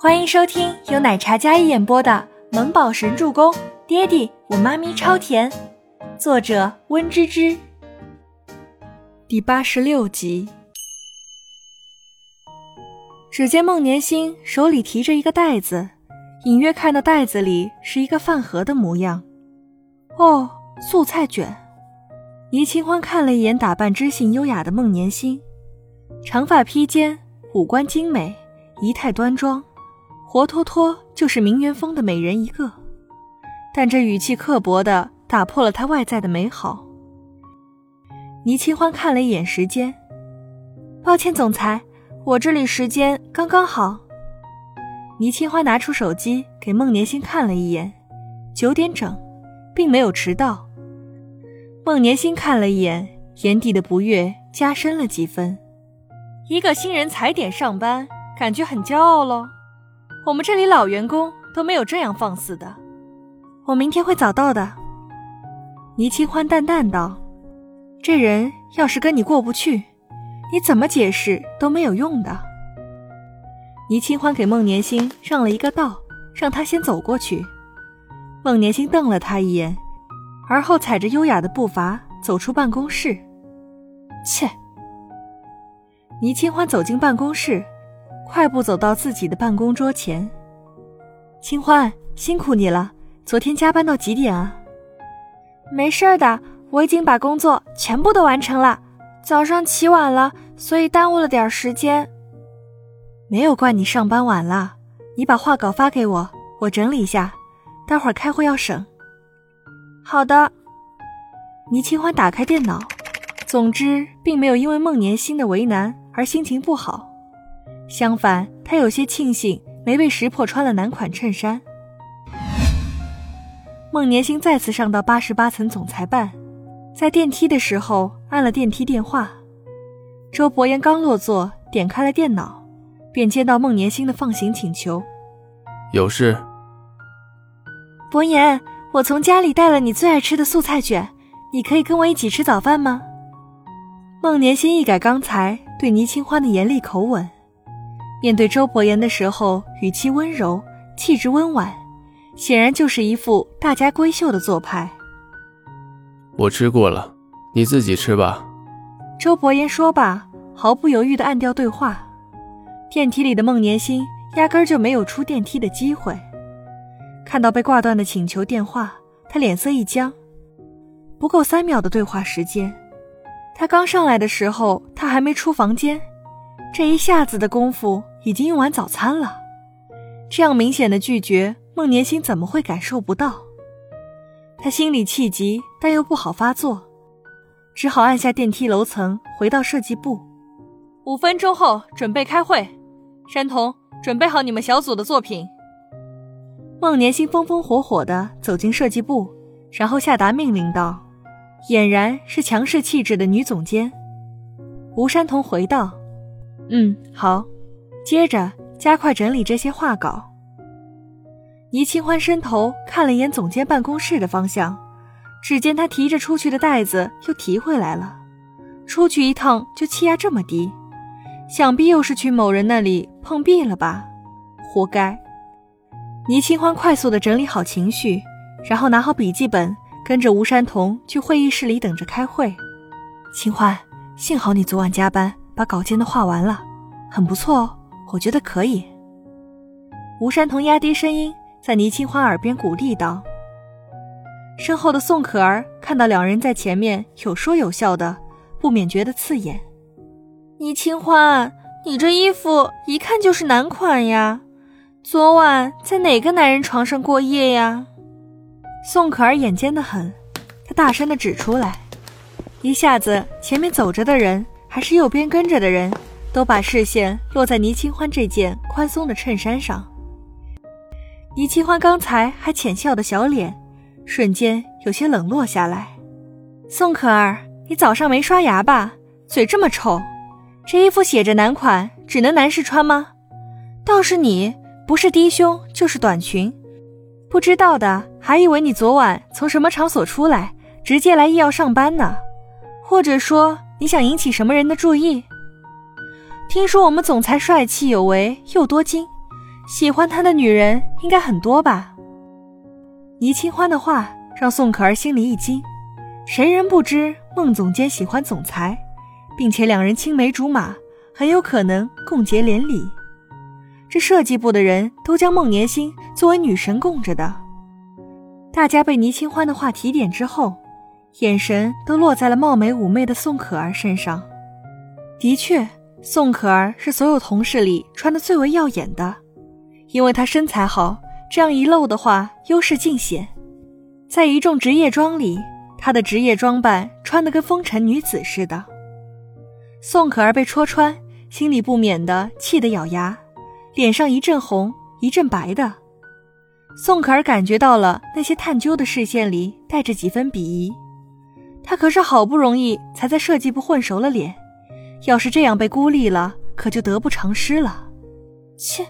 欢迎收听由奶茶嘉一演播的《萌宝神助攻》，爹地我妈咪超甜，作者温芝芝。第八十六集。只见孟年星手里提着一个袋子，隐约看到袋子里是一个饭盒的模样。哦，素菜卷。倪清欢看了一眼打扮知性优雅的孟年星，长发披肩，五官精美，仪态端庄。活脱脱就是名媛风的美人一个，但这语气刻薄的打破了她外在的美好。倪清欢看了一眼时间，抱歉，总裁，我这里时间刚刚好。倪清欢拿出手机给孟年星看了一眼，九点整，并没有迟到。孟年星看了一眼，眼底的不悦加深了几分。一个新人踩点上班，感觉很骄傲喽。我们这里老员工都没有这样放肆的。我明天会早到的。倪清欢淡淡道：“这人要是跟你过不去，你怎么解释都没有用的。”倪清欢给孟年星让了一个道，让他先走过去。孟年星瞪了他一眼，而后踩着优雅的步伐走出办公室。切！倪清欢走进办公室。快步走到自己的办公桌前，清欢，辛苦你了。昨天加班到几点啊？没事的，我已经把工作全部都完成了。早上起晚了，所以耽误了点时间。没有怪你上班晚了，你把画稿发给我，我整理一下，待会儿开会要审。好的。倪清欢打开电脑，总之并没有因为孟年星的为难而心情不好。相反，他有些庆幸没被识破穿了男款衬衫。孟年星再次上到八十八层总裁办，在电梯的时候按了电梯电话。周伯言刚落座，点开了电脑，便接到孟年星的放行请求：“有事。”伯言，我从家里带了你最爱吃的素菜卷，你可以跟我一起吃早饭吗？孟年星一改刚才对倪清欢的严厉口吻。面对周伯言的时候，语气温柔，气质温婉，显然就是一副大家闺秀的做派。我吃过了，你自己吃吧。周伯言说罢，毫不犹豫地按掉对话。电梯里的孟年星压根就没有出电梯的机会。看到被挂断的请求电话，他脸色一僵。不够三秒的对话时间，他刚上来的时候，他还没出房间。这一下子的功夫，已经用完早餐了。这样明显的拒绝，孟年星怎么会感受不到？他心里气急，但又不好发作，只好按下电梯楼层，回到设计部。五分钟后准备开会。山童，准备好你们小组的作品。孟年星风风火火地走进设计部，然后下达命令道：“俨然是强势气质的女总监。”吴山童回道。嗯，好。接着加快整理这些画稿。倪清欢伸头看了一眼总监办公室的方向，只见他提着出去的袋子又提回来了。出去一趟就气压这么低，想必又是去某人那里碰壁了吧？活该！倪清欢快速的整理好情绪，然后拿好笔记本，跟着吴山童去会议室里等着开会。清欢，幸好你昨晚加班。把稿件都画完了，很不错哦，我觉得可以。吴山童压低声音在倪清欢耳边鼓励道。身后的宋可儿看到两人在前面有说有笑的，不免觉得刺眼。倪清欢，你这衣服一看就是男款呀，昨晚在哪个男人床上过夜呀？宋可儿眼尖的很，她大声的指出来，一下子前面走着的人。还是右边跟着的人，都把视线落在倪清欢这件宽松的衬衫上。倪清欢刚才还浅笑的小脸，瞬间有些冷落下来。宋可儿，你早上没刷牙吧？嘴这么臭，这衣服写着男款，只能男士穿吗？倒是你，不是低胸就是短裙，不知道的还以为你昨晚从什么场所出来，直接来医药上班呢，或者说。你想引起什么人的注意？听说我们总裁帅气有为又多金，喜欢他的女人应该很多吧？倪清欢的话让宋可儿心里一惊，谁人不知孟总监喜欢总裁，并且两人青梅竹马，很有可能共结连理。这设计部的人都将孟年星作为女神供着的。大家被倪清欢的话提点之后，眼神都落在了貌美妩媚的宋可儿身上。的确，宋可儿是所有同事里穿的最为耀眼的，因为她身材好，这样一露的话，优势尽显。在一众职业装里，她的职业装扮穿得跟风尘女子似的。宋可儿被戳穿，心里不免的气得咬牙。脸上一阵红一阵白的，宋可儿感觉到了那些探究的视线里带着几分鄙夷。她可是好不容易才在设计部混熟了脸，要是这样被孤立了，可就得不偿失了。切，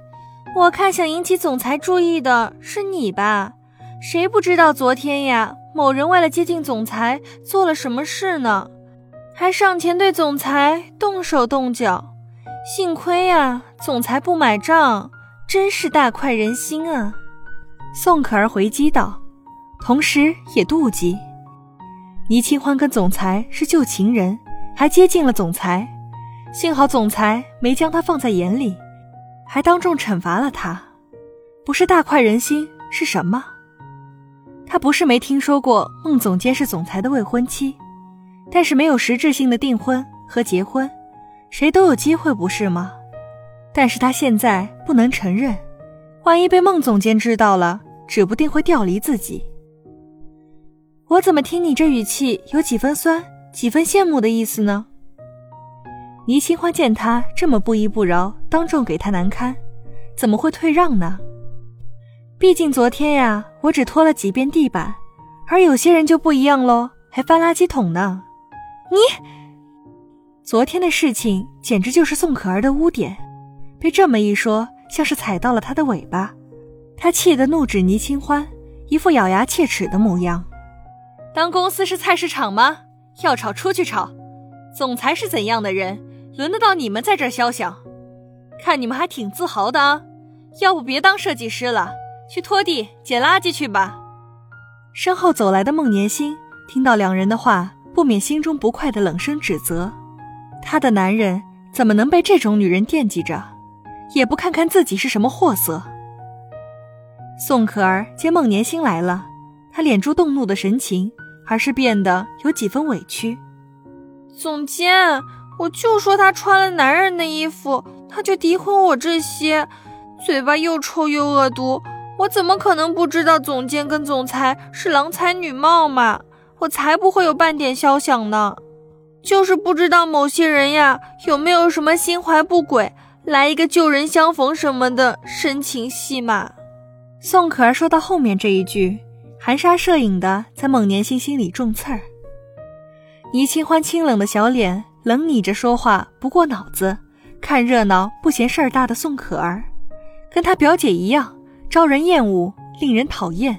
我看想引起总裁注意的是你吧？谁不知道昨天呀，某人为了接近总裁做了什么事呢？还上前对总裁动手动脚。幸亏呀，总裁不买账，真是大快人心啊！宋可儿回击道，同时也妒忌倪清欢跟总裁是旧情人，还接近了总裁。幸好总裁没将他放在眼里，还当众惩罚了他。不是大快人心是什么？他不是没听说过孟总监是总裁的未婚妻，但是没有实质性的订婚和结婚。谁都有机会，不是吗？但是他现在不能承认，万一被孟总监知道了，指不定会调离自己。我怎么听你这语气有几分酸，几分羡慕的意思呢？倪清欢见他这么不依不饶，当众给他难堪，怎么会退让呢？毕竟昨天呀，我只拖了几遍地板，而有些人就不一样喽，还翻垃圾桶呢。你。昨天的事情简直就是宋可儿的污点，被这么一说，像是踩到了他的尾巴。他气得怒指倪清欢，一副咬牙切齿的模样。当公司是菜市场吗？要吵出去吵。总裁是怎样的人，轮得到你们在这儿想？看你们还挺自豪的啊！要不别当设计师了，去拖地、捡垃圾去吧。身后走来的孟年星听到两人的话，不免心中不快的冷声指责。他的男人怎么能被这种女人惦记着，也不看看自己是什么货色？宋可儿见孟年星来了，她敛住动怒的神情，而是变得有几分委屈。总监，我就说他穿了男人的衣服，他就诋毁我这些，嘴巴又臭又恶毒，我怎么可能不知道总监跟总裁是郎才女貌嘛？我才不会有半点肖想呢。就是不知道某些人呀，有没有什么心怀不轨，来一个旧人相逢什么的深情戏码。宋可儿说到后面这一句，含沙射影的在孟年星心里种刺儿。倪清欢清冷的小脸，冷睨着说话不过脑子，看热闹不嫌事儿大的宋可儿，跟她表姐一样，招人厌恶，令人讨厌。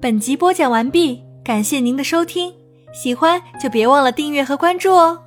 本集播讲完毕，感谢您的收听。喜欢就别忘了订阅和关注哦。